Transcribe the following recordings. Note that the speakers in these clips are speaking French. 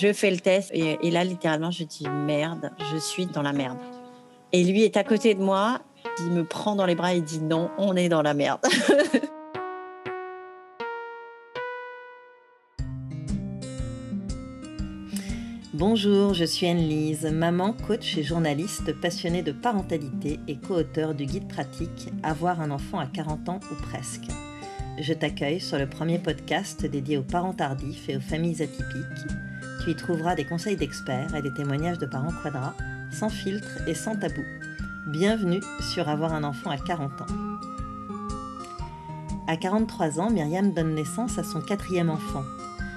Je fais le test et, là, littéralement, je dis merde, je suis dans la merde. Et lui est à côté de moi, il me prend dans les bras et dit non, on est dans la merde. Bonjour, je suis Anne-Lise, maman, coach et journaliste passionnée de parentalité et co-auteur du guide pratique Avoir un enfant à 40 ans ou presque. Je t'accueille sur le premier podcast dédié aux parents tardifs et aux familles atypiques. Tu y trouveras des conseils d'experts et des témoignages de parents quadras, sans filtre et sans tabou. Bienvenue sur Avoir un enfant à 40 ans. À 43 ans, Myriam donne naissance à son quatrième enfant,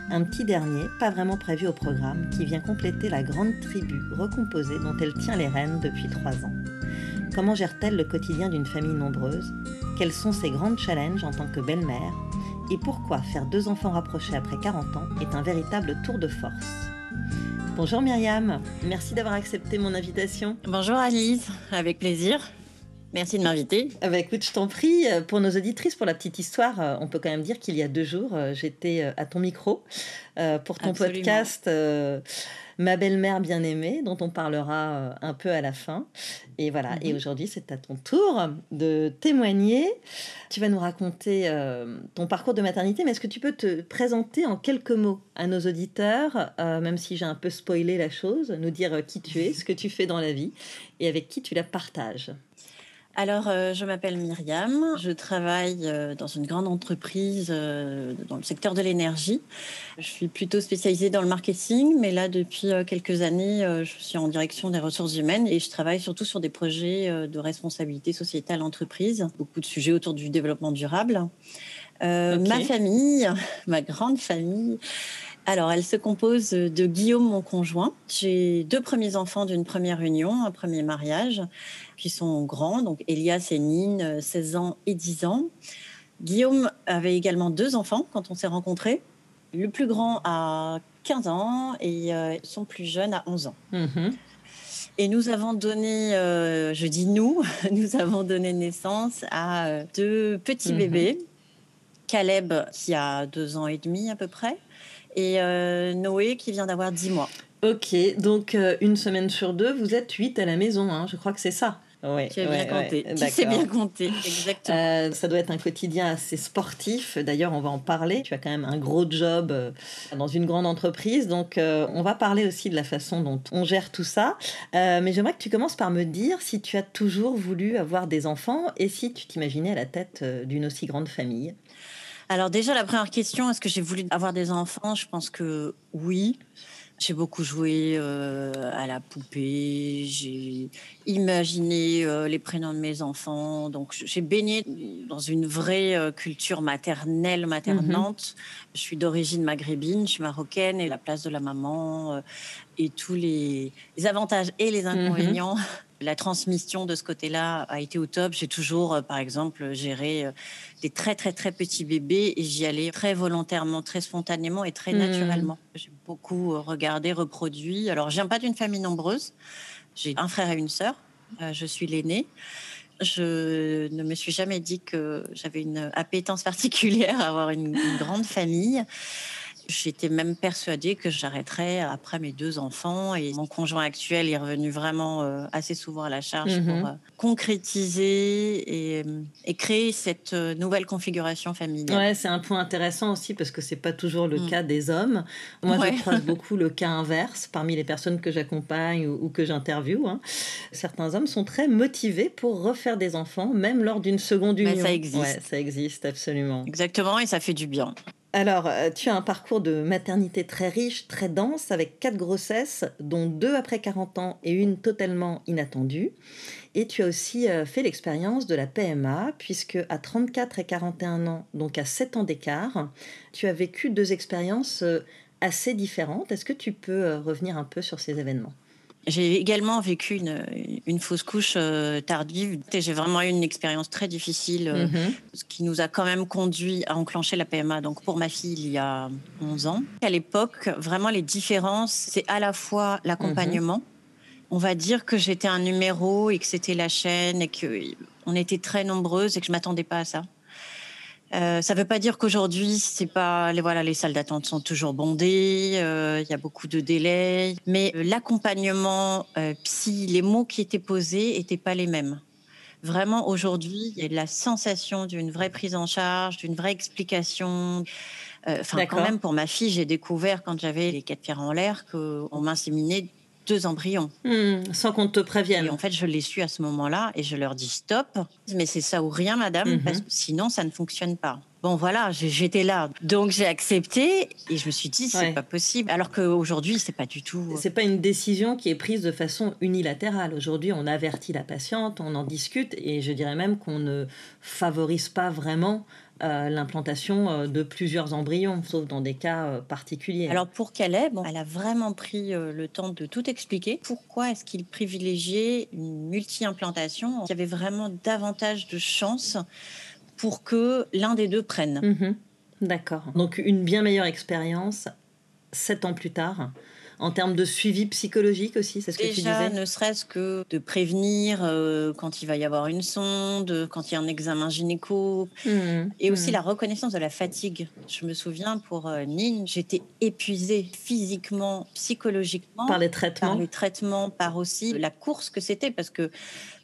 un petit dernier, pas vraiment prévu au programme, qui vient compléter la grande tribu recomposée dont elle tient les rênes depuis trois ans. Comment gère-t-elle le quotidien d'une famille nombreuse? Quels sont ses grands challenges en tant que belle-mère? Et pourquoi faire deux enfants rapprochés après 40 ans est un véritable tour de force Bonjour Myriam, merci d'avoir accepté mon invitation. Bonjour Alice, avec plaisir. Merci de m'inviter. Ah bah écoute, je t'en prie. Pour nos auditrices, pour la petite histoire, euh, on peut quand même dire qu'il y a deux jours, euh, j'étais euh, à ton micro pour ton podcast Ma belle-mère bien-aimée, dont on parlera un peu à la fin. Et voilà, et mhm. aujourd'hui, c'est à ton tour de témoigner. Tu vas nous raconter ton parcours de maternité, mais est-ce que tu peux te présenter en quelques mots à nos auditeurs, même si j'ai un peu spoilé la chose, nous dire qui tu es, ce que tu fais dans la vie et avec qui tu la partages? Alors, euh, je m'appelle Myriam. Je travaille euh, dans une grande entreprise euh, dans le secteur de l'énergie. Je suis plutôt spécialisée dans le marketing, mais là, depuis quelques années, je suis en direction des ressources humaines et je travaille surtout sur des projets de responsabilité sociétale entreprise, beaucoup de sujets autour du développement durable. Ma famille, ma grande famille, alors, elle se compose de Guillaume, mon conjoint. J'ai deux premiers enfants d'une première union, un premier mariage, qui sont grands, donc Elias et Nine, 16 ans et 10 ans. Guillaume avait également deux enfants quand on s'est rencontrés. Le plus grand a 15 ans et euh, son plus jeune a 11 ans. Mm-hmm. Et nous avons donné, euh, je dis nous, nous avons donné naissance à euh, deux petits mm-hmm. bébés. Caleb qui a deux ans et demi à peu près et euh, Noé qui vient d'avoir 10 mois. Ok, donc euh, une semaine sur deux, vous êtes 8 à la maison, hein. je crois que c'est ça. Oui, tu as bien compté. tu sais bien compté, exactement. Euh, ça doit être un quotidien assez sportif. D'ailleurs, on va en parler. Tu as quand même un gros job dans une grande entreprise. Donc, on va parler aussi de la façon dont on gère tout ça. mais j'aimerais que tu commences par me dire si tu as toujours voulu avoir des enfants et si tu t'imaginais à la tête d'une aussi grande famille. Alors déjà, la première question, est-ce que j'ai voulu avoir des enfants? Je pense que oui. J'ai beaucoup joué euh, à la poupée, j'ai imaginé euh, les prénoms de mes enfants. Donc j'ai baigné dans une vraie euh, culture maternelle, maternante. Je suis d'origine maghrébine, je suis marocaine et la place de la maman et tous les, avantages et les inconvénients la transmission de ce côté-là a été au top. J'ai toujours, euh, par exemple, géré euh, des très, très, très petits bébés et j'y allais très volontairement, très spontanément et très hmm. naturellement. J'ai beaucoup euh, regardé, reproduit. Alors, je viens pas d'une famille nombreuse. J'ai un frère et une sœur. je suis l'aînée. Je ne me suis jamais dit que j'avais une appétence particulière à avoir une grande famille. J'étais même persuadée que j'arrêterais après mes deux enfants et mon conjoint actuel est revenu vraiment euh, assez souvent à la charge pour mhm. euh, concrétiser et, euh, et, créer cette nouvelle configuration familiale. Ouais, c'est un point intéressant aussi parce que c'est pas toujours le mm. cas des hommes. Moi, je croise beaucoup le cas inverse parmi les personnes que j'accompagne ou, que j'interviewe. Hein. Certains hommes sont très motivés pour refaire des enfants, même lors d'une seconde union. Mais ça existe. Ouais, ça existe absolument. Exactement, et ça fait du bien. Alors, euh, tu as un parcours de maternité très riche, très dense, avec quatre grossesses, dont deux après 40 ans et une totalement inattendue. Et tu as aussi euh, fait l'expérience de la PMA, puisque à 34 et 41 ans, donc à 7 ans d'écart, tu as vécu deux expériences euh, assez différentes. Est-ce que tu peux revenir un peu sur ces événements? J'ai également vécu une, une fausse couche euh, tardive. J'ai vraiment eu une expérience très difficile, euh, mhm. ce qui nous a quand même conduit à enclencher la PMA. Donc pour ma fille, il y a 11 ans. À l'époque, vraiment les différences, c'est à la fois l'accompagnement. Mhm. On va dire que j'étais un numéro et que c'était la chaîne et que on était très nombreuses et que je m'attendais pas à ça. Euh, ça ne veut pas dire qu'aujourd'hui, c'est pas les voilà, les salles d'attente sont toujours bondées. Euh, il y a beaucoup de délais, mais l'accompagnement psy, les mots qui étaient posés n'étaient pas les mêmes. Vraiment, aujourd'hui, il y a la sensation d'une vraie prise en charge, d'une vraie explication. Enfin, quand même, pour ma fille, j'ai découvert quand j'avais les quatre pierres en l'air qu'on m'inséminait deux embryons. Hmm, sans qu'on te prévienne. Et en fait, je l'ai su à ce moment-là et je leur dis stop, mais c'est ça ou rien, madame, mhm. parce que sinon, ça ne fonctionne pas. Bon, voilà, j'étais là. Donc, j'ai accepté et je me suis dit, c'est pas possible. Alors qu'aujourd'hui, c'est pas du tout. C'est pas une décision qui est prise de façon unilatérale. Aujourd'hui, on avertit la patiente, on en discute et je dirais même qu'on ne favorise pas vraiment euh, l'implantation euh, de plusieurs embryons, sauf dans des cas euh, particuliers. Alors pour bon, elle a vraiment pris le temps de tout expliquer. Pourquoi est-ce qu'il privilégiait une multi-implantation? Il y avait vraiment davantage de chances pour que l'un des deux prenne. Mhm. D'accord. Donc une bien meilleure expérience sept ans plus tard en termes de suivi psychologique aussi, c'est ce que tu disais ne serait-ce que de prévenir euh, quand il va y avoir une sonde, quand il y a un examen gynéco, mmh. et aussi mmh. la reconnaissance de la fatigue. Je me souviens pour euh, Nine, j'étais épuisée physiquement, psychologiquement. Par les traitements Par les traitements, par aussi la course que c'était, parce que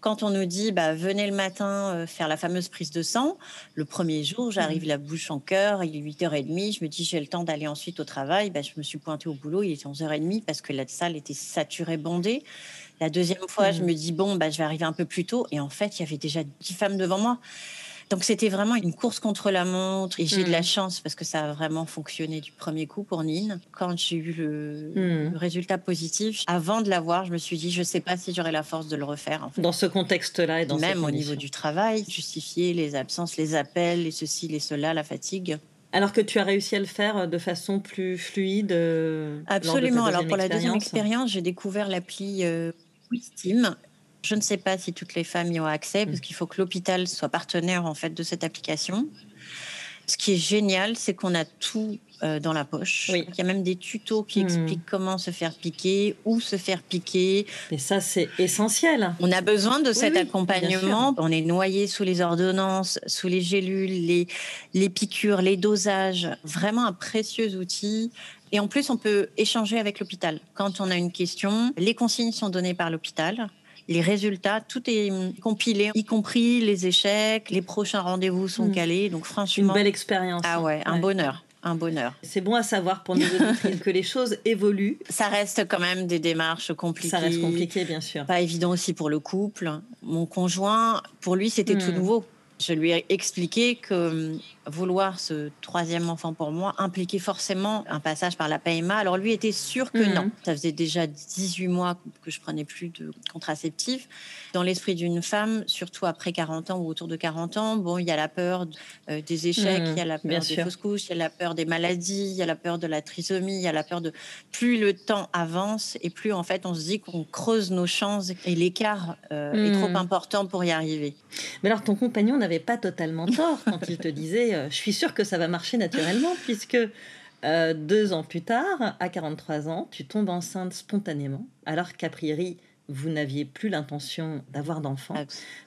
quand on nous dit bah, venez le matin euh, faire la fameuse prise de sang, le premier jour, j'arrive mmh. la bouche en cœur, il est 8h30, je me dis j'ai le temps d'aller ensuite au travail. Bah, je me suis pointée au boulot, il était 11h30 parce que la salle était saturée, bondée. La deuxième fois, je mmh. me dis bon, bah, je vais arriver un peu plus tôt. Et en fait, il y avait déjà 10 femmes devant moi. Donc c'était vraiment une course contre la montre et j'ai de la mmh. chance parce que ça a vraiment fonctionné du premier coup pour Nine. Quand j'ai eu le, mmh. résultat positif, avant de l'avoir, je me suis dit je ne sais pas si j'aurai la force de le refaire. Dans ce contexte-là et dans même au niveau du travail, justifier les absences, les appels, les ceci, les cela, la fatigue. Alors que tu as réussi à le faire de façon plus fluide. Euh, Absolument. Alors pour la deuxième expérience, j'ai découvert l'appli euh, Wistim je ne sais pas si toutes les femmes y ont accès, parce mm. qu'il faut que l'hôpital soit partenaire en fait de cette application. Ce qui est génial, c'est qu'on a tout euh, dans la poche. Il y a même des tutos qui mm. expliquent comment se faire piquer, où se faire piquer. Et ça, c'est essentiel. On a besoin de cet accompagnement. On est noyé sous les ordonnances, sous les gélules, les, les piqûres, les dosages. Vraiment un précieux outil. Et en plus, on peut échanger avec l'hôpital. Quand on a une question, les consignes sont données par l'hôpital les résultats, tout est compilé, y compris les échecs, les prochains rendez-vous sont hmm. calés. Donc franchement, une belle expérience. Ah ouais, un bonheur. Un bonheur. C'est bon à savoir pour nous que les choses évoluent. Ça reste quand même des démarches compliquées. Ça reste compliqué, bien sûr. Pas évident aussi pour le couple. Mon conjoint, pour lui, c'était tout hmm. nouveau. Je lui ai expliqué que vouloir ce troisième enfant pour moi impliquait forcément un passage par la PMA. Alors lui était sûr que non. Mhm. Ça faisait déjà 18 mois que je prenais plus de contraceptifs. Dans l'esprit d'une femme, surtout après 40 ans ou autour de 40 ans, bon, il y a la peur euh, des échecs, mhm. il y a la peur des fausses couches, il y a la peur des maladies, il y a la peur de la trisomie, il y a la peur de plus le temps avance et plus en fait on se dit qu'on creuse nos chances et l'écart euh, est trop mhm. important pour y arriver. Mais alors ton compagnon n'avait pas totalement tort quand il te disait je suis sûre que ça va marcher naturellement, puisque euh, deux ans plus tard, à 43 ans, tu tombes enceinte spontanément, alors qu'a priori, vous n'aviez plus l'intention d'avoir d'enfant.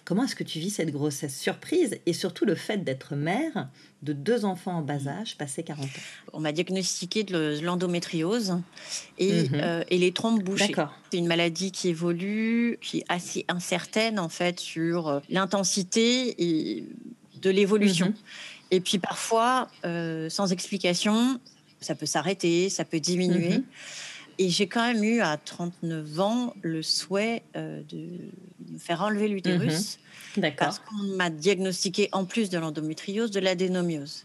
Comment est-ce que tu vis cette grossesse surprise et surtout le fait d'être mère de deux enfants en bas âge, passé 40 ans? On m'a diagnostiqué de l'endométriose et, mhm. euh, et, les trompes bouchées. C'est une maladie qui évolue, qui est assez incertaine en fait sur l'intensité de l'évolution. Mhm. Et puis parfois, euh, sans explication, ça peut s'arrêter, ça peut diminuer. Mhm. Et j'ai quand même eu à 39 ans le souhait euh, de me faire enlever l'utérus. Mhm. Parce qu'on m'a diagnostiqué, en plus de l'endométriose, de l'adénomiose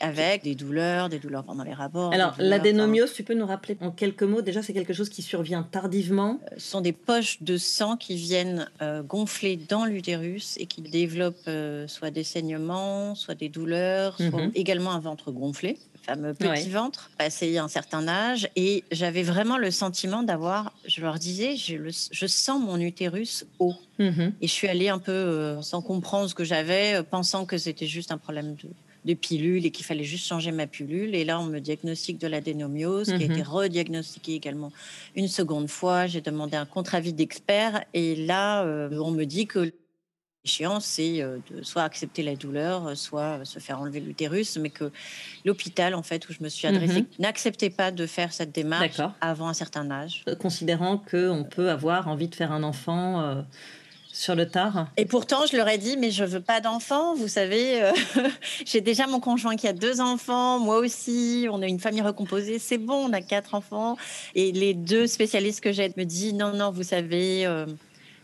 avec des douleurs, des douleurs pendant les rapports. Alors, l'adénomiose, tu peux nous rappeler en quelques mots? Déjà, c'est quelque chose qui survient tardivement. Euh, ce sont des poches de sang qui viennent euh, gonfler dans l'utérus et qui développent euh, soit des saignements, soit des douleurs, soit mhm. également un ventre gonflé fameux petit ventre, passé un certain âge. Et j'avais vraiment le sentiment d'avoir, je leur disais, je, je sens mon utérus haut. Mhm. Et je suis allée un peu sans comprendre ce que j'avais, pensant que c'était juste un problème de, de pilules et qu'il fallait juste changer ma pilule. Et là, on me diagnostique de l'adénomiose, qui a été mhm. rediagnostiqué également une seconde fois. J'ai demandé un contre-avis d'expert. Et là, euh, on me dit que L'échéance, c'est euh, de soit accepter la douleur, soit se faire enlever l'utérus, mais que l'hôpital, en fait, où je me suis adressée, mhm. n'acceptait pas de faire cette démarche avant un certain âge. Euh, considérant qu'on peut avoir envie de faire un enfant euh, sur le tard. Et pourtant, je leur ai dit, mais je veux pas d'enfants. Vous savez, j'ai déjà mon conjoint qui a deux enfants, moi aussi. On a une famille recomposée, c'est bon, on a quatre enfants. Et les deux spécialistes que j'ai me disent, non, non, vous savez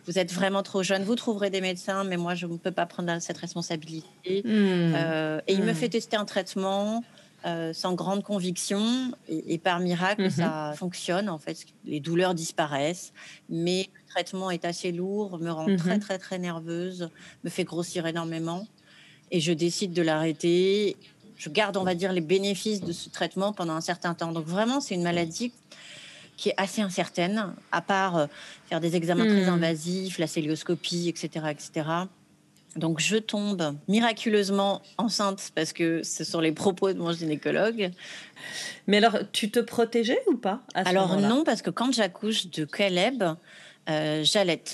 vous êtes vraiment trop jeune, vous trouverez des médecins, mais moi, je ne peux pas prendre cette responsabilité. Hmm. Euh, et il me hmm. fait tester un traitement. Euh, sans grande conviction et, par miracle hmm. ça fonctionne en fait les douleurs disparaissent mais traitement est assez lourd me rend très très très nerveuse me fait grossir énormément et je décide de l'arrêter je garde on va dire les bénéfices de ce traitement pendant un certain temps donc vraiment c'est une maladie qui est assez incertaine, à part euh, faire des examens très hmm. invasifs, la célioscopie, etc., etc. Donc je tombe miraculeusement enceinte parce que ce sont les propos de mon gynécologue. Mais alors, tu te protégeais ou pas Alors non, parce que quand j'accouche de Caleb, euh,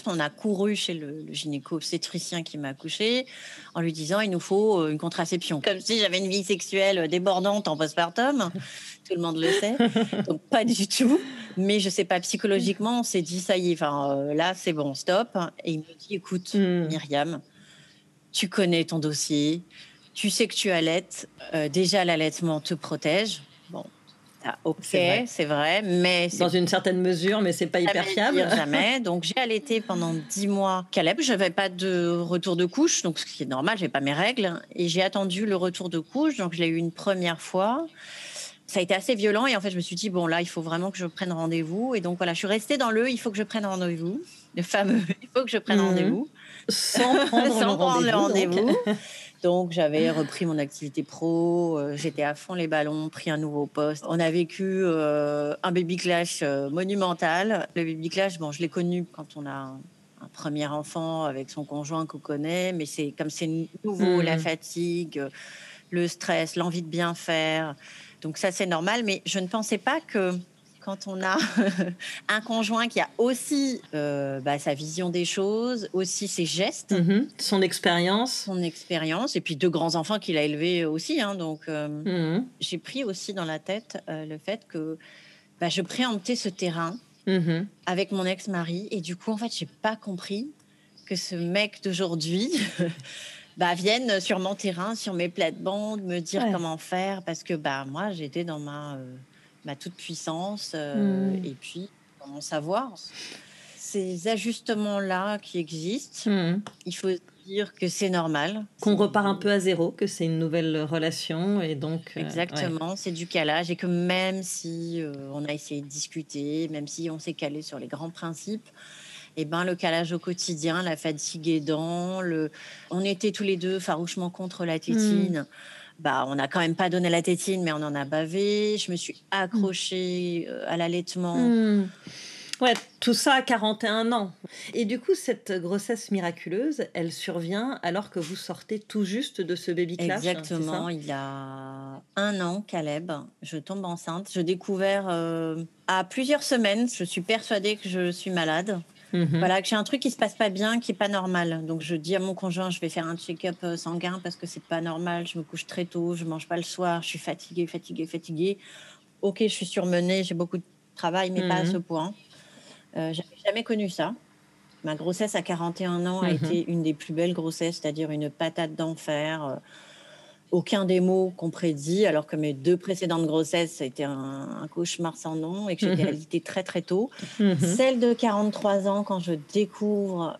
On a couru chez le, gynéco-obstétricien qui m'a accouché en lui disant il nous faut euh, une contraception. Comme si j'avais une vie sexuelle débordante en postpartum. Tout le monde le sait. Donc pas du tout. Mais je sais pas, psychologiquement, on s'est dit ça y est, euh, là c'est bon, stop. Et il me dit écoute, hmm. Myriam, tu connais ton dossier, tu sais que tu allaites. Euh, déjà, l'allaitement te protège. Bon, ok, c'est vrai. mais dans une certaine mesure, mais c'est pas hyper fiable. Jamais. Donc j'ai allaité pendant dix mois Caleb. Je n'avais pas de retour de couche, donc ce qui est normal, j'ai pas mes règles, et j'ai attendu le retour de couche. Donc je l'ai eu une première fois. Ça a été assez violent et en fait je me suis dit bon là il faut vraiment que je prenne rendez-vous et donc voilà je suis restée dans le il faut que je prenne rendez-vous le fameux il faut que je prenne mmh. rendez-vous sans prendre le rendez-vous. Donc j'avais repris mon activité pro, euh, j'étais à fond les ballons, pris un nouveau poste. On a vécu euh, un baby clash euh, monumental. Le baby clash, bon, je l'ai connu quand on a un, premier enfant avec son conjoint qu'on connaît, mais c'est comme c'est nouveau, la hmm. fatigue, le stress, l'envie de bien faire. Donc ça c'est normal, mais je ne pensais pas que quand on a un conjoint qui a aussi euh, bah, sa vision des choses, aussi ses gestes, mhm. son expérience, son expérience, et puis deux grands enfants qu'il a élevés aussi. Hein, donc euh, mhm. j'ai pris aussi dans la tête euh, le fait que bah, je préemptais ce terrain mhm. avec mon ex-mari, et du coup en fait j'ai pas compris que ce mec d'aujourd'hui bah, vienne sur mon terrain, sur mes plates-bandes, me dire comment faire, parce que bah moi j'étais dans ma ma toute puissance euh, hmm. et puis mon savoir. Ces ajustements-là qui existent, hmm. il faut dire que c'est normal. Qu'on repart un peu à zéro, que c'est une nouvelle relation et donc. Euh, Exactement, c'est du calage et que même si euh, on a essayé de discuter, même si on s'est calé sur les grands principes, et eh ben, le calage au quotidien, la fatigue aidant, le... on était tous les deux farouchement contre la tétine. Hmm bah, on n'a quand même pas donné la tétine, mais on en a bavé. Je me suis accrochée euh, à l'allaitement. Hmm. Ouais, tout ça à 41 ans. Et du coup, cette grossesse miraculeuse, elle survient alors que vous sortez tout juste de ce baby clash. Exactement. il y a un an, Caleb, je tombe enceinte. Je découvre euh, à plusieurs semaines. Je suis persuadée que je suis malade. Mhm. Voilà, que j'ai un truc qui se passe pas bien, qui est pas normal. Donc je dis à mon conjoint, je vais faire un check-up euh, sanguin parce que c'est pas normal. Je me couche très tôt, je mange pas le soir, je suis fatiguée, fatiguée, fatiguée. Ok, je suis surmenée, j'ai beaucoup de travail, mais pas à ce mhm. point. Euh, J'avais jamais connu ça. Ma grossesse à 41 ans a mhm. été une des plus belles grossesses, c'est-à-dire une patate d'enfer. Aucun des mots qu'on prédit, alors que mes deux précédentes grossesses, ça a été un, cauchemar sans nom et que j'étais réalité très très tôt. Mhm. Celle de 43 ans, quand je découvre,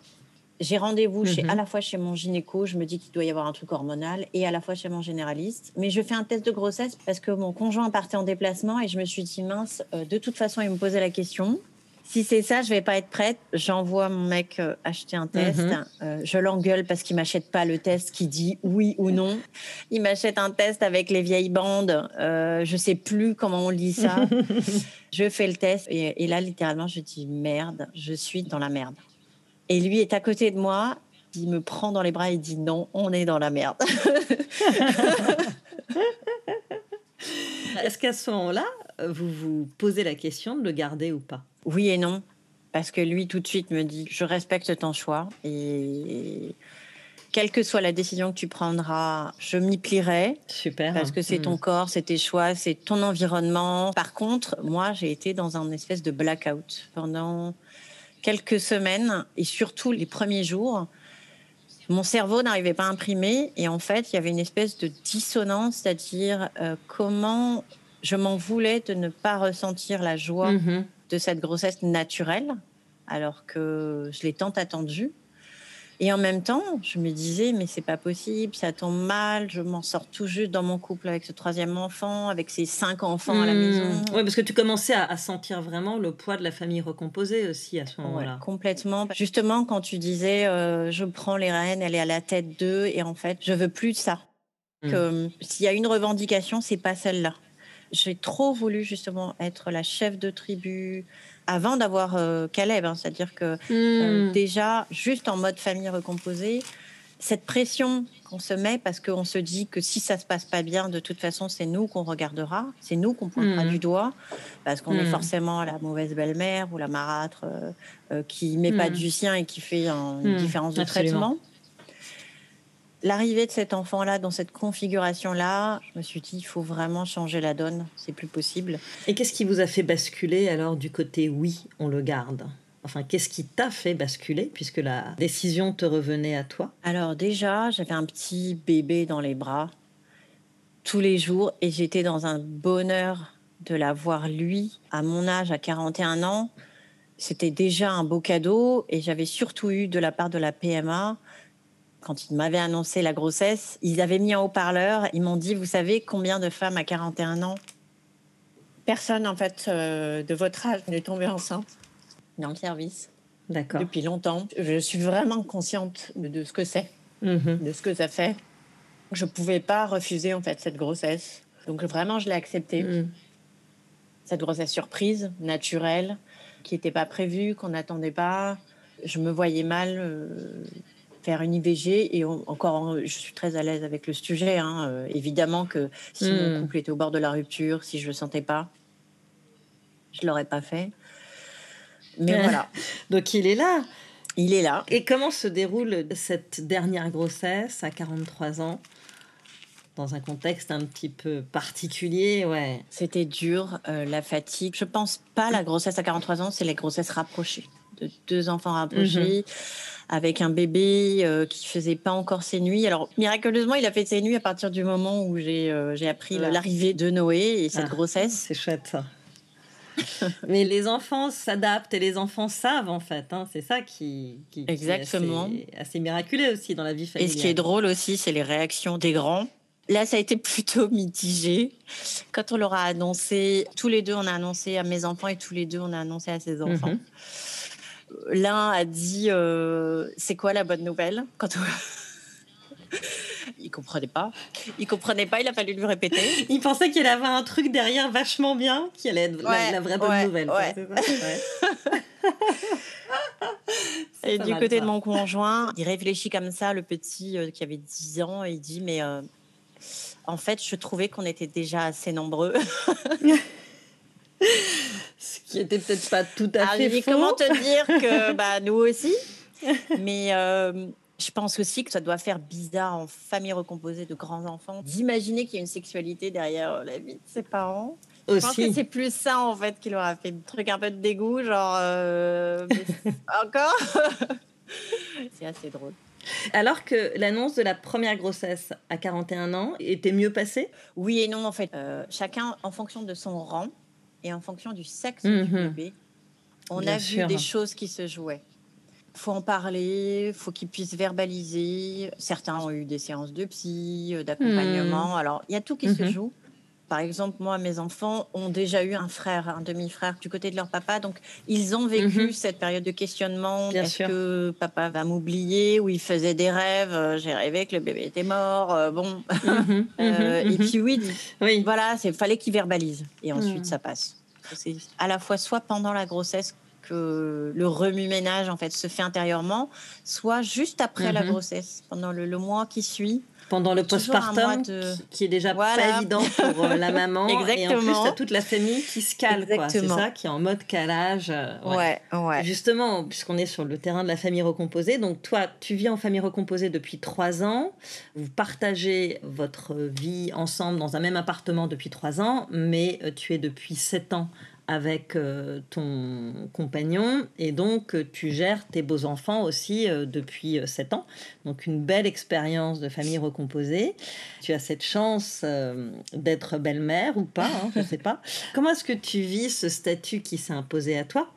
j'ai rendez-vous chez, mhm. à la fois chez mon gynéco, je me dis qu'il doit y avoir un truc hormonal, et à la fois chez mon généraliste. Mais je fais un test de grossesse parce que mon conjoint partait en déplacement et je me suis dit, mince, euh, de toute façon, il me posait la question si c'est ça, je vais pas être prête. J'envoie mon mec euh, acheter un test. Mhm. Euh, je l'engueule parce qu'il m'achète pas le test qui dit oui ou non. Il m'achète un test avec les vieilles bandes. Euh, je sais plus comment on lit ça. je fais le test et, et, là, littéralement, je dis merde, je suis dans la merde. Et lui est à côté de moi. Il me prend dans les bras et dit non, on est dans la merde. Est-ce qu'à ce moment-là, vous vous posez la question de le garder ou pas? Oui et non. Parce que lui, tout de suite, me dit Je respecte ton choix. Et quelle que soit la décision que tu prendras, je m'y plierai. Super. Parce que c'est ton mm. corps, c'est tes choix, c'est ton environnement. Par contre, moi, j'ai été dans un espèce de blackout pendant quelques semaines et surtout les premiers jours. Mon cerveau n'arrivait pas à imprimer et en fait, il y avait une espèce de dissonance, c'est-à-dire euh, comment je m'en voulais de ne pas ressentir la joie mm-hmm. De cette grossesse naturelle alors que je l'ai tant attendue. Et en même temps, je me disais, mais c'est pas possible, ça tombe mal, je m'en sors tout juste dans mon couple avec ce troisième enfant, avec ces cinq enfants à la hmm. maison. Oui, parce que tu commençais à, sentir vraiment le poids de la famille recomposée aussi à ce moment-là. complètement. Justement, quand tu disais, euh, je prends les rênes, elle est à la tête d'eux, et en fait, je veux plus de ça. Hmm. Que s'il y a une revendication, c'est pas celle-là. J'ai trop voulu justement être la chef de tribu, avant d'avoir euh, Caleb. Hein. C'est-à-dire que euh, hmm. déjà, juste en mode famille recomposée, cette pression qu'on se met parce qu'on se dit que si ça se passe pas bien, de toute façon, c'est nous qu'on regardera, c'est nous qu'on pointera hmm. du doigt, parce qu'on est hmm. forcément la mauvaise belle-mère ou la marâtre euh, qui met pas du sien et qui fait une différence de traitement l'arrivée de cet enfant-là dans cette configuration-là, je me suis dit, il faut vraiment changer la donne, c'est plus possible. Et qu'est-ce qui vous a fait basculer alors du côté oui, on le garde Enfin, qu'est-ce qui t'a fait basculer puisque la décision te revenait à toi? Alors déjà, j'avais un petit bébé dans les bras tous les jours et j'étais dans un bonheur de l'avoir lui à mon âge, à 41 ans. C'était déjà un beau cadeau et j'avais surtout eu de la part de la PMA quand ils m'avaient annoncé la grossesse, ils avaient mis en haut-parleur, ils m'ont dit, vous savez combien de femmes à 41 ans? Personne, en fait, euh, de votre âge n'est tombée enceinte dans le service. D'accord. Depuis longtemps. Je suis vraiment consciente de, ce que c'est, mm-hmm. de ce que ça fait. Je ne pouvais pas refuser, en fait, cette grossesse. Donc, vraiment, je l'ai acceptée. Mm. Cette grossesse surprise, naturelle, qui n'était pas prévue, qu'on n'attendait pas. Je me voyais mal euh, faire une IVG et encore, je suis très à l'aise avec le sujet. Hein, euh, évidemment que si mon hmm. couple était au bord de la rupture, si je le sentais pas, je l'aurais pas fait. Mais voilà. Donc il est là. Il est là. Et comment se déroule cette dernière grossesse à 43 ans? Dans un contexte un petit peu particulier, ouais. C'était dur, euh, la fatigue. Je pense pas la grossesse à 43 ans, c'est les grossesses rapprochées, de deux enfants rapprochés. Mhm avec un bébé euh, qui faisait pas encore ses nuits. Alors miraculeusement, il a fait ses nuits à partir du moment où j'ai euh, appris l'arrivée de Noé et cette ah, grossesse. C'est chouette ça. Mais les enfants s'adaptent et les enfants savent en fait. Hein. C'est ça qui, qui, Exactement. est assez, miraculeux aussi dans la vie familiale. Et ce qui est drôle aussi, c'est les réactions des grands. Là, ça a été plutôt mitigé. Quand on leur a annoncé, tous les deux, on a annoncé à mes enfants et tous les deux, on a annoncé à ses enfants. Mhm. L'un a dit euh, C'est quoi la bonne nouvelle Quand Il comprenait pas. Il comprenait pas, il a fallu lui répéter. il pensait qu'il avait un truc derrière vachement bien, qui allait être la, vraie bonne nouvelle. et du côté de mon conjoint, il réfléchit comme ça, le petit euh, qui avait 10 ans, et il dit Mais euh, en fait, je trouvais qu'on était déjà assez nombreux. Ce qui était peut-être pas tout à fait faux. Comment te dire que bah, nous aussi? Mais euh, je pense aussi que ça doit faire bizarre en famille recomposée de grands enfants d'imaginer qu'il y a une sexualité derrière euh, la vie de ses parents. Aussi. Je pense que c'est plus ça en fait qui leur a fait un truc un peu de dégoût, genre euh, encore. c'est assez drôle. Alors que l'annonce de la première grossesse à 41 ans était mieux passée? Oui et non en fait. chacun en fonction de son rang et en fonction du sexe du mhm. bébé, on a vu des choses qui se jouaient. Faut en parler, faut qu'ils puissent verbaliser. Certains ont eu des séances de psy, euh, d'accompagnement. Mhm. Alors, il y a tout qui se mhm. joue. Par exemple, moi, mes enfants ont déjà eu un frère, un demi-frère du côté de leur papa. Donc, ils ont vécu cette période de questionnement. Est-ce que papa va m'oublier Ou il faisait des rêves. Euh, j'ai rêvé que le bébé était mort. Euh, bon. et puis, oui, oui. voilà, il fallait qu'ils verbalisent. Et ensuite, ça passe. C'est à la fois soit pendant la grossesse que le remue-ménage en fait se fait intérieurement, soit juste après la mhm. grossesse, pendant le, mois qui suit pendant le postpartum, qui est déjà pas évident pour euh, la maman. Et en plus, as toute la famille qui se cale. C'est ça, qui est en mode calage. Euh, ouais. Ouais, Justement, puisqu'on est sur le terrain de la famille recomposée, donc toi, tu vis en famille recomposée depuis trois ans. Vous partagez votre vie ensemble dans un même appartement depuis trois ans, mais euh, tu es depuis sept ans avec euh, ton compagnon et donc euh, tu gères tes beaux-enfants aussi euh, depuis 7 ans. Donc une belle expérience de famille recomposée. Tu as cette chance d'être belle-mère ou pas, hein, je ne sais pas. Comment est-ce que tu vis ce statut qui s'est imposé à toi?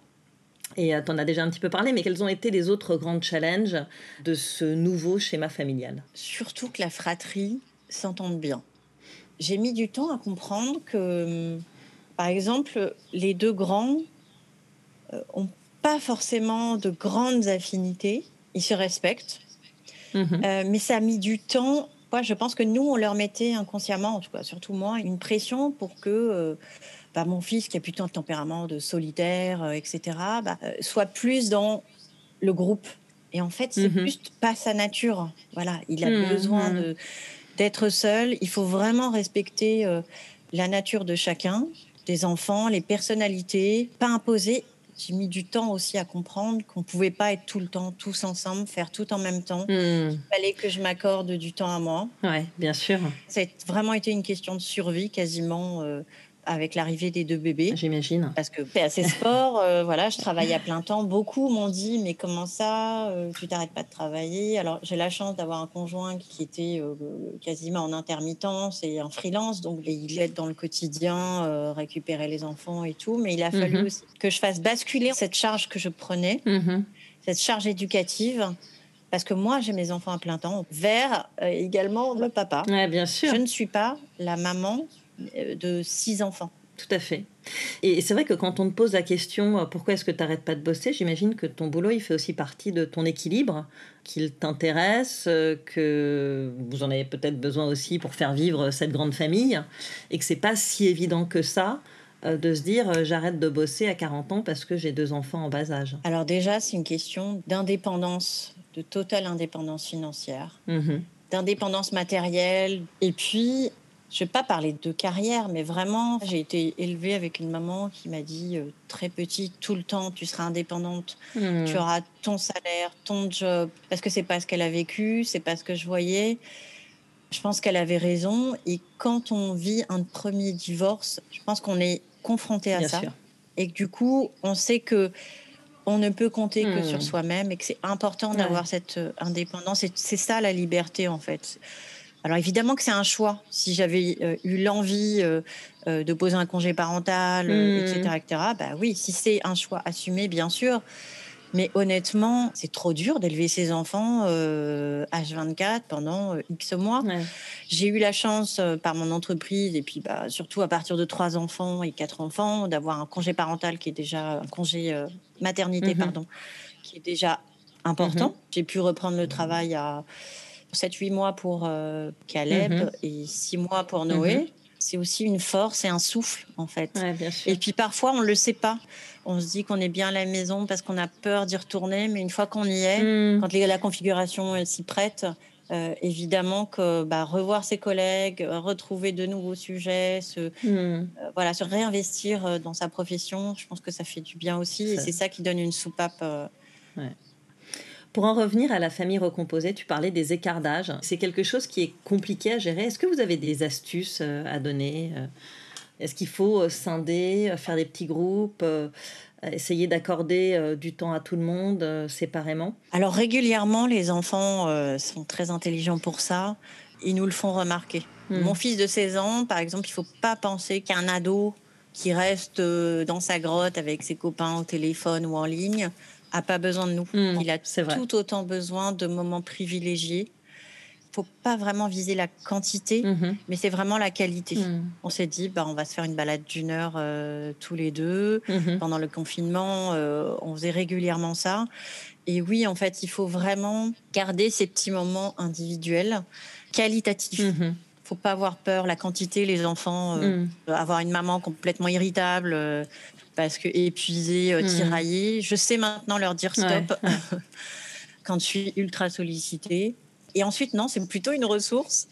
Et tu en as déjà un petit peu parlé, mais quels ont été les autres grands challenges de ce nouveau schéma familial? Surtout que la fratrie s'entende bien. J'ai mis du temps à comprendre que hum, par exemple, les deux grands n'ont euh, pas forcément de grandes affinités. Ils se respectent. Mhm. Euh, mais ça a mis du temps. Moi, je pense que nous, on leur mettait inconsciemment, en tout cas, surtout moi, une pression pour que euh, bah, mon fils, qui a plutôt un tempérament de solitaire, etc., bah, soit plus dans le groupe. Et en fait, c'est mhm. juste pas sa nature. Voilà, il a mhm. besoin d'être seul. Il faut vraiment respecter la nature de chacun des enfants, les personnalités, pas imposer. J'ai mis du temps aussi à comprendre qu'on pouvait pas être tout le temps tous ensemble, faire tout en même temps. Hmm. Il fallait que je m'accorde du temps à moi. Ouais, bien sûr. Ça a vraiment été une question de survie quasiment. Euh, avec l'arrivée des deux bébés. J'imagine. Parce que c'est assez sport, euh, voilà, je travaille à plein temps. Beaucoup m'ont dit mais comment ça, euh, tu t'arrêtes pas de travailler? Alors j'ai la chance d'avoir un conjoint qui était euh, quasiment en intermittence et en freelance, donc il aide dans le quotidien, récupérer les enfants et tout. Mais il a fallu mhm. aussi que je fasse basculer cette charge que je prenais, mhm. cette charge éducative parce que moi j'ai mes enfants à plein temps, vers également le papa. Ouais, bien sûr. Je ne suis pas la maman de six enfants. Tout à fait. Et c'est vrai que quand on te pose la question euh, pourquoi est-ce que tu n'arrêtes pas de bosser, j'imagine que ton boulot, il fait aussi partie de ton équilibre, qu'il t'intéresse, euh, que vous en avez peut-être besoin aussi pour faire vivre cette grande famille, et que c'est pas si évident que ça de se dire j'arrête de bosser à 40 ans parce que j'ai deux enfants en bas âge. Alors déjà, c'est une question d'indépendance, de totale indépendance financière, mmh d'indépendance matérielle, et puis je ne vais pas parler de carrière, mais vraiment, j'ai été élevée avec une maman qui m'a dit euh, très petite, tout le temps, tu seras indépendante, hmm. tu auras ton salaire, ton job, parce que c'est pas ce qu'elle a vécu, c'est pas ce que je voyais. Je pense qu'elle avait raison. Et quand on vit un premier divorce, je pense qu'on est confronté à ça. Et que du coup, on sait que on ne peut compter que sur hmm. soi-même et que c'est important d'avoir cette euh, indépendance. C'est ça la liberté, en fait. Alors évidemment que c'est un choix. Si j'avais euh, eu l'envie euh, euh, de poser un congé parental, etc., hmm. etc., bah oui, si c'est un choix assumé, bien sûr. Mais honnêtement, c'est trop dur d'élever ses enfants H24 pendant X mois. J'ai eu la chance par mon entreprise et puis bah, surtout à partir de trois enfants et quatre enfants d'avoir un congé parental qui est déjà un congé maternité, mhm. pardon, qui est déjà important. Mhm. J'ai pu reprendre le travail à 7-8 mois pour euh, Caleb mhm. et 6 mois pour Noé. Mhm. C'est aussi une force et un souffle, en fait. Et puis parfois, on ne le sait pas. On se dit qu'on est bien à la maison parce qu'on a peur d'y retourner, mais une fois qu'on y est, mhm. quand la configuration s'y prête, euh, évidemment que bah, revoir ses collègues, retrouver de nouveaux sujets, se, euh, voilà, se réinvestir dans sa profession, je pense que ça fait du bien aussi. Et c'est ça qui donne une soupape. Ouais. Pour en revenir à la famille recomposée, tu parlais des écarts d'âge. C'est quelque chose qui est compliqué à gérer. Est-ce que vous avez des astuces euh, à donner euh? Est-ce qu'il faut euh, scinder, faire des petits groupes essayer d'accorder du temps à tout le monde séparément? Alors régulièrement, les enfants sont très intelligents pour ça. Ils nous le font remarquer. Hmm. Mon fils de 16 ans, par exemple, il ne faut pas penser qu'un ado qui reste dans sa grotte avec ses copains au téléphone ou en ligne a pas besoin de nous. Hmm, il a tout autant besoin de moments privilégiés. Faut pas vraiment viser la quantité, mhm. mais c'est vraiment la qualité. Hmm. On s'est dit, bah, on va se faire une balade d'une heure euh, tous les deux. Mhm. Pendant le confinement, euh, on faisait régulièrement ça. Et oui, en fait, il faut vraiment garder ces petits moments individuels, qualitatifs. Mhm. faut pas avoir peur. La quantité, les enfants, mm. avoir une maman complètement irritable parce que épuisée, mm. tiraillée. Je sais maintenant leur dire stop quand je suis ultra sollicitée. Et ensuite, non, c'est plutôt une ressource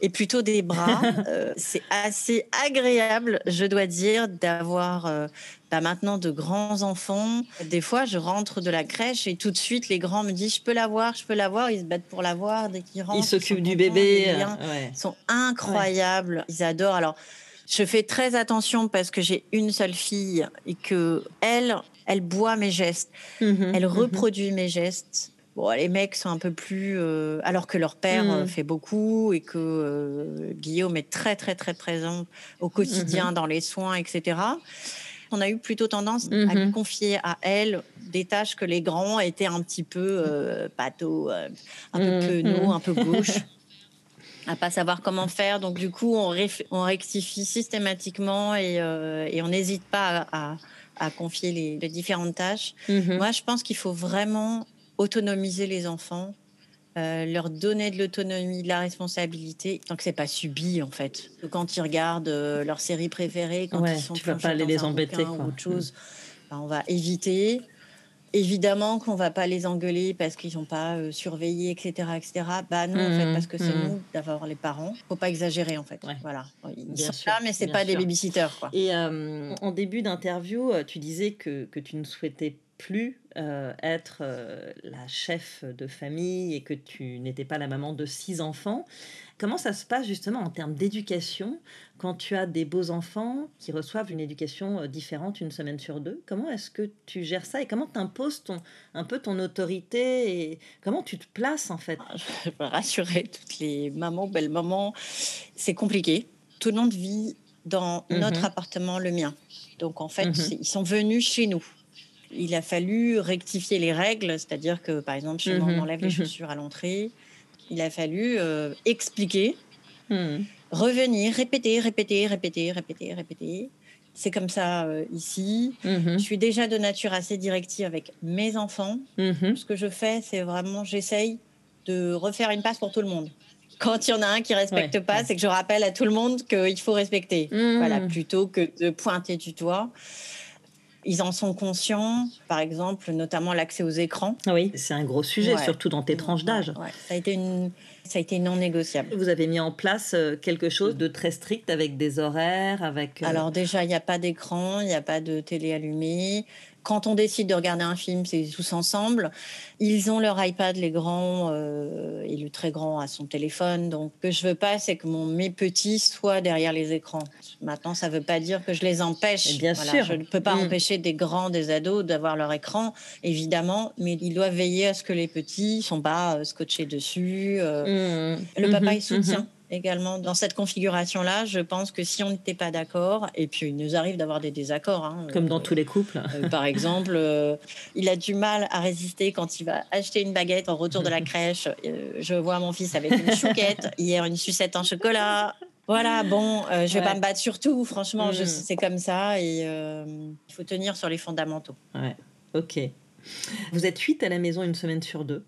et plutôt des bras. Euh, c'est assez agréable, je dois dire, d'avoir euh, bah, maintenant de grands enfants. Des fois, je rentre de la crèche et tout de suite, les grands me disent Je peux la voir, je peux la voir. Ils se battent pour la voir dès qu'ils rentrent. Ils s'occupent du bébé. Ils sont incroyables. Ils adorent. Alors, je fais très attention parce que j'ai une seule fille et que elle, elle boit mes gestes. Mhm, elle mhm. reproduit mes gestes les mecs sont un peu plus. Euh, alors que leur père euh, mm. fait beaucoup et que euh, Guillaume est très, très, très présent au quotidien dans les soins, etc. On a eu plutôt tendance à lui confier à elle des tâches que les grands étaient un petit peu bateau, un peu penaud, un peu gauche. à pas savoir comment faire. Donc, du coup, on, on rectifie systématiquement et, on n'hésite pas à, confier les, les, différentes tâches. Moi, je pense qu'il faut vraiment autonomiser les enfants, euh, leur donner de l'autonomie, de la responsabilité, tant que c'est pas subi en fait. Quand ils regardent euh, leur série préférée, quand ils sont tu vas pas aller les embêter ou autre chose, mm. ben, on va éviter. Évidemment qu'on va pas les engueuler parce qu'ils n'ont pas euh, surveillé, etc., etc. Bah non, en fait, mm, parce que c'est mm. nous d'avoir les parents. Faut pas exagérer, en fait. Voilà. Ils bien sont sûr, là, mais c'est pas des babysitters. Quoi. Et en début d'interview, tu disais que, que tu ne souhaitais plus euh, être euh, la chef de famille et que tu n'étais pas la maman de six enfants. Comment ça se passe justement en termes d'éducation quand tu as des beaux enfants qui reçoivent une éducation euh, différente une semaine sur deux? Comment est-ce que tu gères ça et comment tu imposes ton, un peu ton autorité et comment tu te places en fait? Ah, Je rassurer toutes les mamans, belles mamans, c'est compliqué. Tout le monde vit dans mmh notre appartement, le mien. Donc en fait, mmh ils sont venus chez nous. Il a fallu rectifier les règles, c'est-à-dire que, par exemple, chez moi, on enlève les chaussures à l'entrée. Il a fallu euh, expliquer, mhm. revenir, répéter, répéter, répéter, répéter, répéter. C'est comme ça euh, ici. Je suis déjà de nature assez directive avec mes enfants. Ce que je fais, c'est vraiment, j'essaye de refaire une passe pour tout le monde. Quand il y en a un qui respecte pas, c'est que je rappelle à tout le monde qu'il faut respecter. Voilà, plutôt que de pointer du doigt. Ils en sont conscients, par exemple, notamment l'accès aux écrans. Oui, c'est un gros sujet, surtout dans tes tranches d'âge. Ça a été une, ça a été non négociable. Vous avez mis en place euh, quelque chose de très strict avec des horaires, avec. Euh, Alors déjà, il n'y a pas d'écran, il n'y a pas de télé allumée. Quand on décide de regarder un film, c'est tous ensemble. Ils ont leur iPad, les grands euh, et le très grand à son téléphone. Donc, ce que je veux pas, c'est que mon, mes petits soient derrière les écrans. Maintenant, ça ne veut pas dire que je les empêche. bien sûr. Je ne peux pas mm. empêcher des grands, des ados d'avoir leur écran, évidemment, mais ils doivent veiller à ce que les petits ne sont pas euh, scotchés dessus. Euh. Mm. Le papa, il mm-hmm. soutient. Également dans cette configuration-là. Je pense que si on n'était pas d'accord, et puis il nous arrive d'avoir des désaccords. Hein, Comme dans euh, tous les couples. Euh, par exemple, euh, il a du mal à résister quand il va acheter une baguette en retour de la crèche. je vois mon fils avec une chouquette, hier une sucette en chocolat. Voilà, bon, je vais pas me battre sur tout, franchement, mm. c'est comme ça et il faut tenir sur les fondamentaux. Ouais, ok. Vous êtes huit à la maison une semaine sur deux.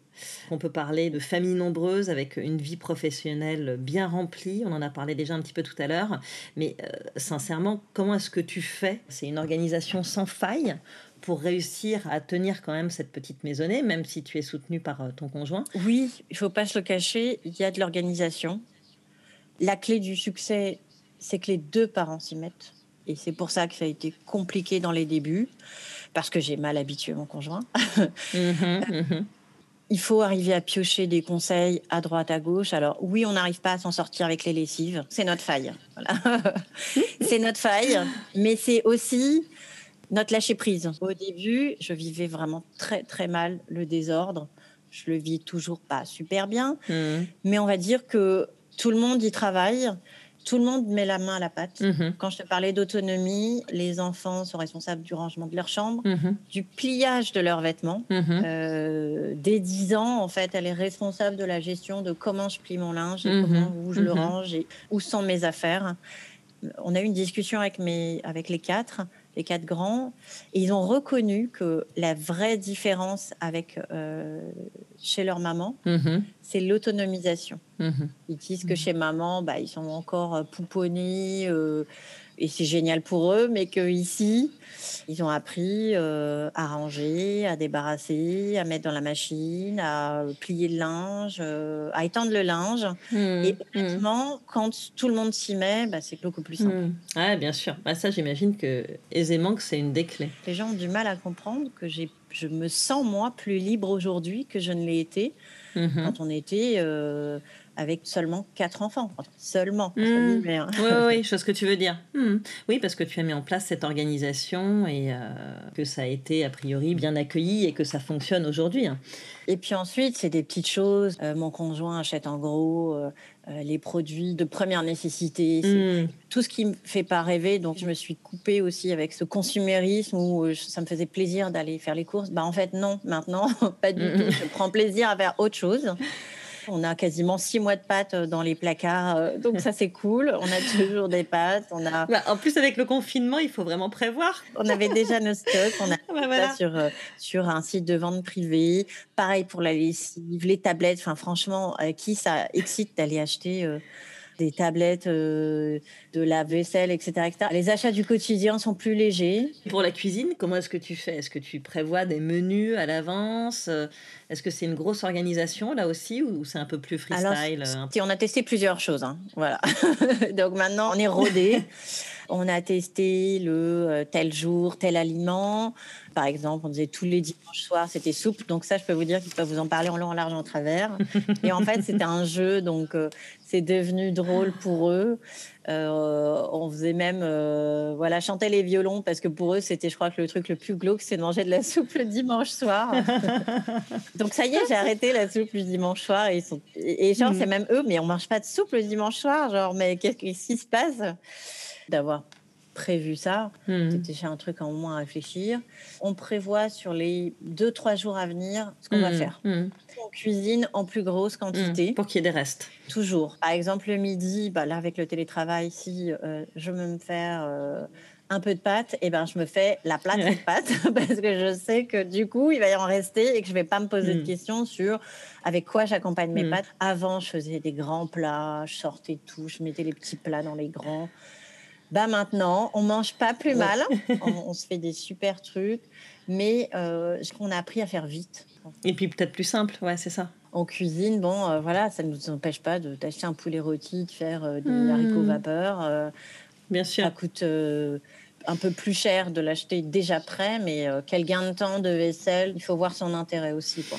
On peut parler de familles nombreuses avec une vie professionnelle bien remplie. On en a parlé déjà un petit peu tout à l'heure. Mais euh, sincèrement, comment est-ce que tu fais? C'est une organisation sans faille pour réussir à tenir quand même cette petite maisonnée, même si tu es soutenu par euh, ton conjoint? Oui, il faut pas se le cacher, il y a de l'organisation. La clé du succès, c'est que les deux parents s'y mettent. Et c'est pour ça que ça a été compliqué dans les débuts, parce que j'ai mal habitué mon conjoint. Mhm, mhm il faut arriver à piocher des conseils à droite, à gauche. Alors oui, on n'arrive pas à s'en sortir avec les lessives. C'est notre faille. c'est notre faille. Mais c'est aussi notre lâcher prise. Au début, je vivais vraiment très très mal le désordre. Je le vis toujours pas super bien. Mmh. Mais on va dire que tout le monde y travaille tout le monde met la main à la pâte. Mhm. Quand je te parlais d'autonomie, les enfants sont responsables du rangement de leur chambre, mhm. du pliage de leurs vêtements. Mhm. Euh, dès 10 ans, en fait, elle est responsable de la gestion de comment je plie mon linge et comment, où je le range et où sont mes affaires. On a eu une discussion avec, mes, avec les quatre. Les quatre grands. Et ils ont reconnu que la vraie différence avec chez leur maman, mm-hmm. c'est l'autonomisation. Mm-hmm. Ils disent que mm-hmm. chez maman, bah, ils sont encore pouponnés et c'est génial pour eux, mais qu'ici, ils ont appris euh, à ranger, à débarrasser, à mettre dans la machine, à plier le linge, euh, à étendre le linge. Mmh, et mmh. honnêtement, quand tout le monde s'y met, bah, c'est beaucoup plus simple. Mmh. Ah, bien sûr. Bah, ça, j'imagine que aisément que c'est une des clés. Les gens ont du mal à comprendre que je me sens, moi, plus libre aujourd'hui que je ne l'ai été quand on était... Euh, avec seulement quatre enfants. seulement. Mmh. Oui, oui, chose que tu veux dire. Mmh. Oui, parce que tu as mis en place cette organisation et euh, que ça a été a priori bien accueilli et que ça fonctionne aujourd'hui. Hein. Et puis ensuite, c'est des petites choses. Euh, mon conjoint achète en gros euh, les produits de première nécessité. Mmh. Tout ce qui me fait pas rêver. Donc, je me suis coupée aussi avec ce consumérisme où ça me faisait plaisir d'aller faire les courses. Bah, en fait, non, maintenant, pas du tout. Je prends plaisir à faire autre chose. On a quasiment six mois de pâtes euh, dans les placards, euh, donc ça c'est cool. On a toujours des pâtes. On a. Bah, en plus avec le confinement, il faut vraiment prévoir. On avait déjà nos stocks. On a bah, ça sur euh, sur un site de vente privée. Pareil pour la lessive, les tablettes. Enfin franchement, qui ça excite d'aller acheter des tablettes, euh, de la vaisselle, etc., Les achats du quotidien sont plus légers. Pour la cuisine, comment est-ce que tu fais? Est-ce que tu prévois des menus à l'avance? Est-ce que c'est une grosse organisation là aussi ou c'est un peu plus freestyle On a testé plusieurs choses. Hein. Voilà. Donc maintenant, on est rodé. On a testé le euh, tel jour, tel aliment. Par exemple, on disait tous les dimanches soirs, c'était soupe. Donc ça, je peux vous dire qu'ils peuvent vous en parler en long, en large, en travers. Et en fait, c'était un jeu, donc euh, c'est devenu drôle pour eux. Euh, on faisait même, euh, voilà, chanter les violons parce que pour eux, c'était, je crois que le truc le plus glauque, c'est de manger de la soupe le dimanche soir. donc ça y est, j'ai arrêté la soupe le dimanche soir et, ils sont, et, genre, c'est mm. même eux, mais on mange pas de soupe le dimanche soir. Genre, mais qu'est-ce qui se passe? D'avoir prévu ça. Mmh. C'était déjà un truc en moins à réfléchir. On prévoit sur les deux, trois jours à venir ce qu'on va hmm. faire. Hmm. On cuisine en plus grosse quantité. Hmm. Pour qu'il y ait des restes. Toujours. Par exemple, le midi, bah là, avec le télétravail, si euh, je veux me faire euh, un peu de pâtes, et eh ben, je me fais la plate de pâtes parce que je sais que du coup, il va y en rester et que je vais pas me poser de questions sur avec quoi j'accompagne mes pâtes. Avant, je faisais des grands plats, je sortais tout, je mettais les petits plats dans les grands. Bah maintenant, on mange pas plus mal, on, se fait des super trucs, mais euh, on a appris à faire vite. Et puis peut-être plus simple, ouais, c'est ça. En cuisine, bon, euh, voilà, ça ne nous empêche pas de d'acheter un poulet rôti, de faire euh, des mmh. haricots vapeur. Bien sûr. Ça coûte un peu plus cher de l'acheter déjà prêt, mais quel gain de temps de vaisselle, il faut voir son intérêt aussi, quoi.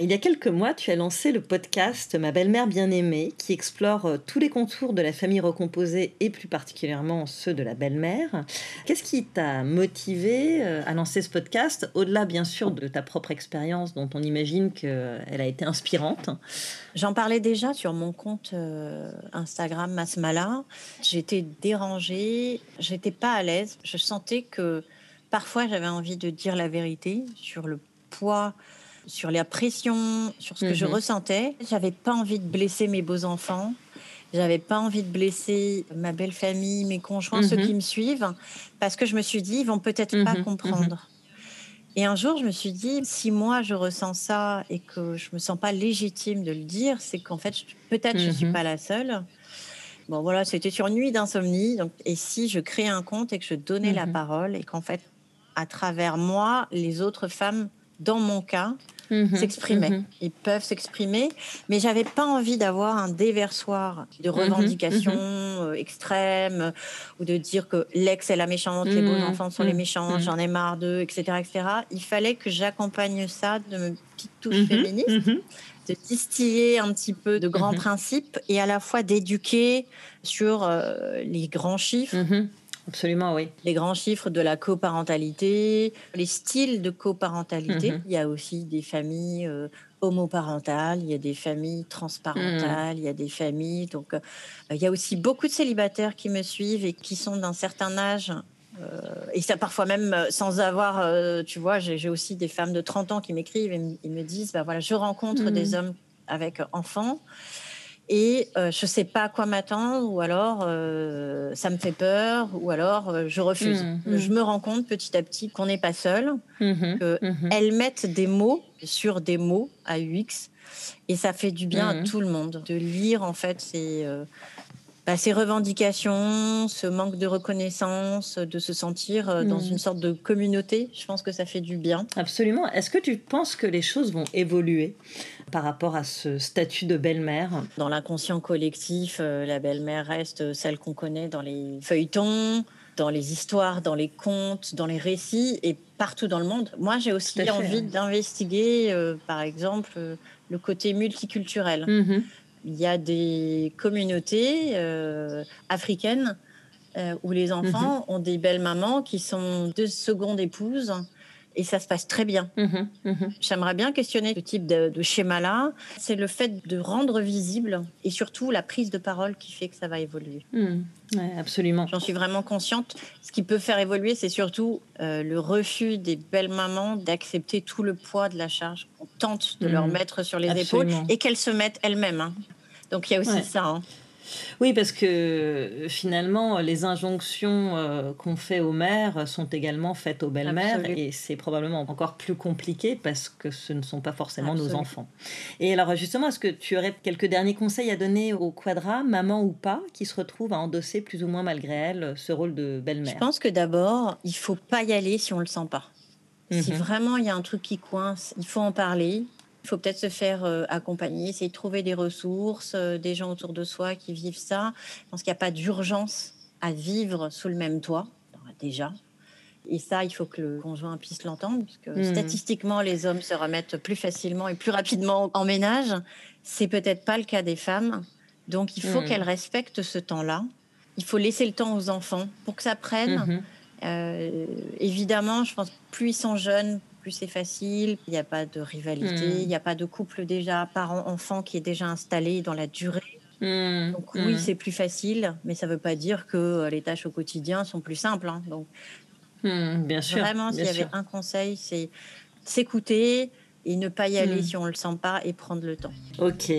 Il y a quelques mois, tu as lancé le podcast Ma belle-mère bien-aimée, qui explore euh, tous les contours de la famille recomposée et plus particulièrement ceux de la belle-mère. Qu'est-ce qui t'a motivé euh, à lancer ce podcast, au-delà bien sûr de ta propre expérience dont on imagine qu'elle a été inspirante? J'en parlais déjà sur mon compte euh, Instagram Masmala. J'étais dérangée, j'étais pas à l'aise. Je sentais que parfois j'avais envie de dire la vérité sur le poids sur la pression, sur ce que je mhm. ressentais. J'avais pas envie de blesser mes beaux enfants. J'avais pas envie de blesser ma belle famille, mes conjoints, ceux mhm. qui me suivent, parce que je me suis dit, ils vont peut-être pas mhm. comprendre. Et un jour, je me suis dit, si moi je ressens ça et que je me sens pas légitime de le dire, c'est qu'en fait, peut-être je suis pas la seule. Bon, voilà, c'était sur une nuit d'insomnie. Donc, et si je créais un compte et que je donnais la parole et qu'en fait, à travers moi, les autres femmes, dans mon cas, Mhm. s'exprimer. Mhm. Ils peuvent s'exprimer, mais j'avais pas envie d'avoir un déversoir de mhm. revendications euh, extrêmes ou de dire que l'ex est la méchante, les beaux enfants sont les méchants, j'en ai marre d'eux, etc., etc. Il fallait que j'accompagne ça de mes petites touches féministes de distiller un petit peu de grands principes et à la fois d'éduquer sur euh, les grands chiffres, Absolument, oui. Les grands chiffres de la coparentalité, les styles de coparentalité. Mhm. Il y a aussi des familles euh, homoparentales, il y a des familles transparentales, mhm. il y a des familles. Donc, euh, il y a aussi beaucoup de célibataires qui me suivent et qui sont d'un certain âge. Euh, et ça, parfois même sans avoir, tu vois, j'ai aussi des femmes de 30 ans qui m'écrivent et, me disent bah voilà, je rencontre des mhm. hommes avec enfants et je ne sais pas à quoi m'attendre, ou alors ça me fait peur, ou alors je refuse. Mmh, mmh. Je me rends compte petit à petit qu'on n'est pas seul, mmh, qu'elles mettent des mots sur des mots à UX, et ça fait du bien à tout le monde de lire en fait ces bah, ces revendications, ce manque de reconnaissance, de se sentir euh, dans une sorte de communauté, je pense que ça fait du bien. Absolument. Est-ce que tu penses que les choses vont évoluer? Par rapport à ce statut de belle-mère Dans l'inconscient collectif, euh, la belle-mère reste celle qu'on connaît dans les feuilletons, dans les histoires, dans les contes, dans les récits et partout dans le monde. Moi, j'ai aussi envie d'investiguer, euh, par exemple, le côté multiculturel. Mm-hmm il y a des communautés euh, africaines euh, où les enfants mhm. ont des belles mamans qui sont deux secondes épouses et ça se passe très bien. Mhm, mhm. J'aimerais bien questionner ce type de, schéma-là. C'est le fait de rendre visible et surtout la prise de parole qui fait que ça va évoluer. Hmm. absolument. J'en suis vraiment consciente. Ce qui peut faire évoluer, c'est surtout euh, le refus des belles mamans d'accepter tout le poids de la charge qu'on tente de leur hmm. mettre sur les épaules et qu'elles se mettent elles-mêmes. Hein. Donc il y a aussi ça. Hein. Oui, parce que finalement, les injonctions euh, qu'on fait aux mères sont également faites aux belles-mères et c'est probablement encore plus compliqué parce que ce ne sont pas forcément nos enfants. Et alors justement, est-ce que tu aurais quelques derniers conseils à donner aux quadras, maman ou pas, qui se retrouvent à endosser plus ou moins malgré elles ce rôle de belle-mère? Je pense que d'abord, il faut pas y aller si on le sent pas. Si mhm. vraiment il y a un truc qui coince, il faut en parler. Il faut peut-être se faire euh, accompagner, essayer de trouver des ressources, euh, des gens autour de soi qui vivent ça. Je pense qu'il n'y a pas d'urgence à vivre sous le même toit, déjà. Et ça, il faut que le conjoint puisse l'entendre, parce que mmh. statistiquement, les hommes se remettent plus facilement et plus rapidement en ménage. C'est peut-être pas le cas des femmes. Donc, il faut mmh. qu'elles respectent ce temps-là. Il faut laisser le temps aux enfants pour que ça prenne. Mmh. Euh, évidemment, je pense plus ils sont jeunes, c'est facile, il n'y a pas de rivalité, hmm. il n'y a pas de couple déjà parent-enfant qui est déjà installé dans la durée. Hmm. Donc oui, hmm. c'est plus facile, mais ça ne veut pas dire que euh, les tâches au quotidien sont plus simples. Hein. Donc, bien sûr. Vraiment, s'il y avait un conseil, c'est s'écouter, et ne pas y aller si on ne le sent pas et prendre le temps. Ok.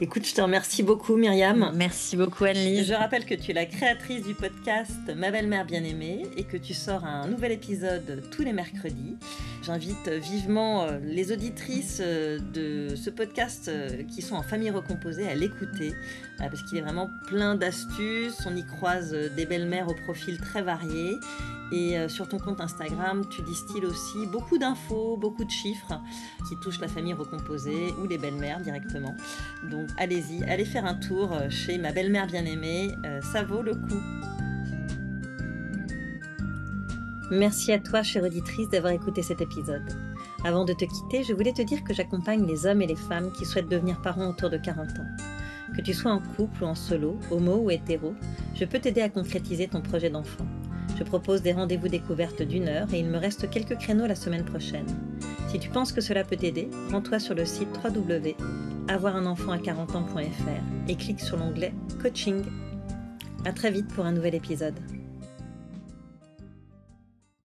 Écoute, je te remercie beaucoup, Myriam. Merci beaucoup, Anne-Lise. Je rappelle que tu es la créatrice du podcast Ma belle-mère bien-aimée et que tu sors un nouvel épisode tous les mercredis. J'invite vivement euh, les auditrices euh, de ce podcast euh, qui sont en famille recomposée à l'écouter parce qu'il est vraiment plein d'astuces. On y croise des belles-mères au profil très varié. Et sur ton compte Instagram, tu distilles aussi beaucoup d'infos, beaucoup de chiffres qui touchent la famille recomposée ou les belles-mères directement. Donc allez-y, allez faire un tour euh, chez ma belle-mère bien-aimée, euh, ça vaut le coup. Merci à toi, chère auditrice, d'avoir écouté cet épisode. Avant de te quitter, je voulais te dire que j'accompagne les hommes et les femmes qui souhaitent devenir parents autour de 40 ans. Que tu sois en couple ou en solo, homo ou hétéro, je peux t'aider à concrétiser ton projet d'enfant. Je propose des rendez-vous découvertes d'une heure et il me reste quelques créneaux la semaine prochaine. Si tu penses que cela peut t'aider, rends-toi sur le site www.avoirunenfant à 40 ans.fr et clique sur l'onglet Coaching. À très vite pour un nouvel épisode.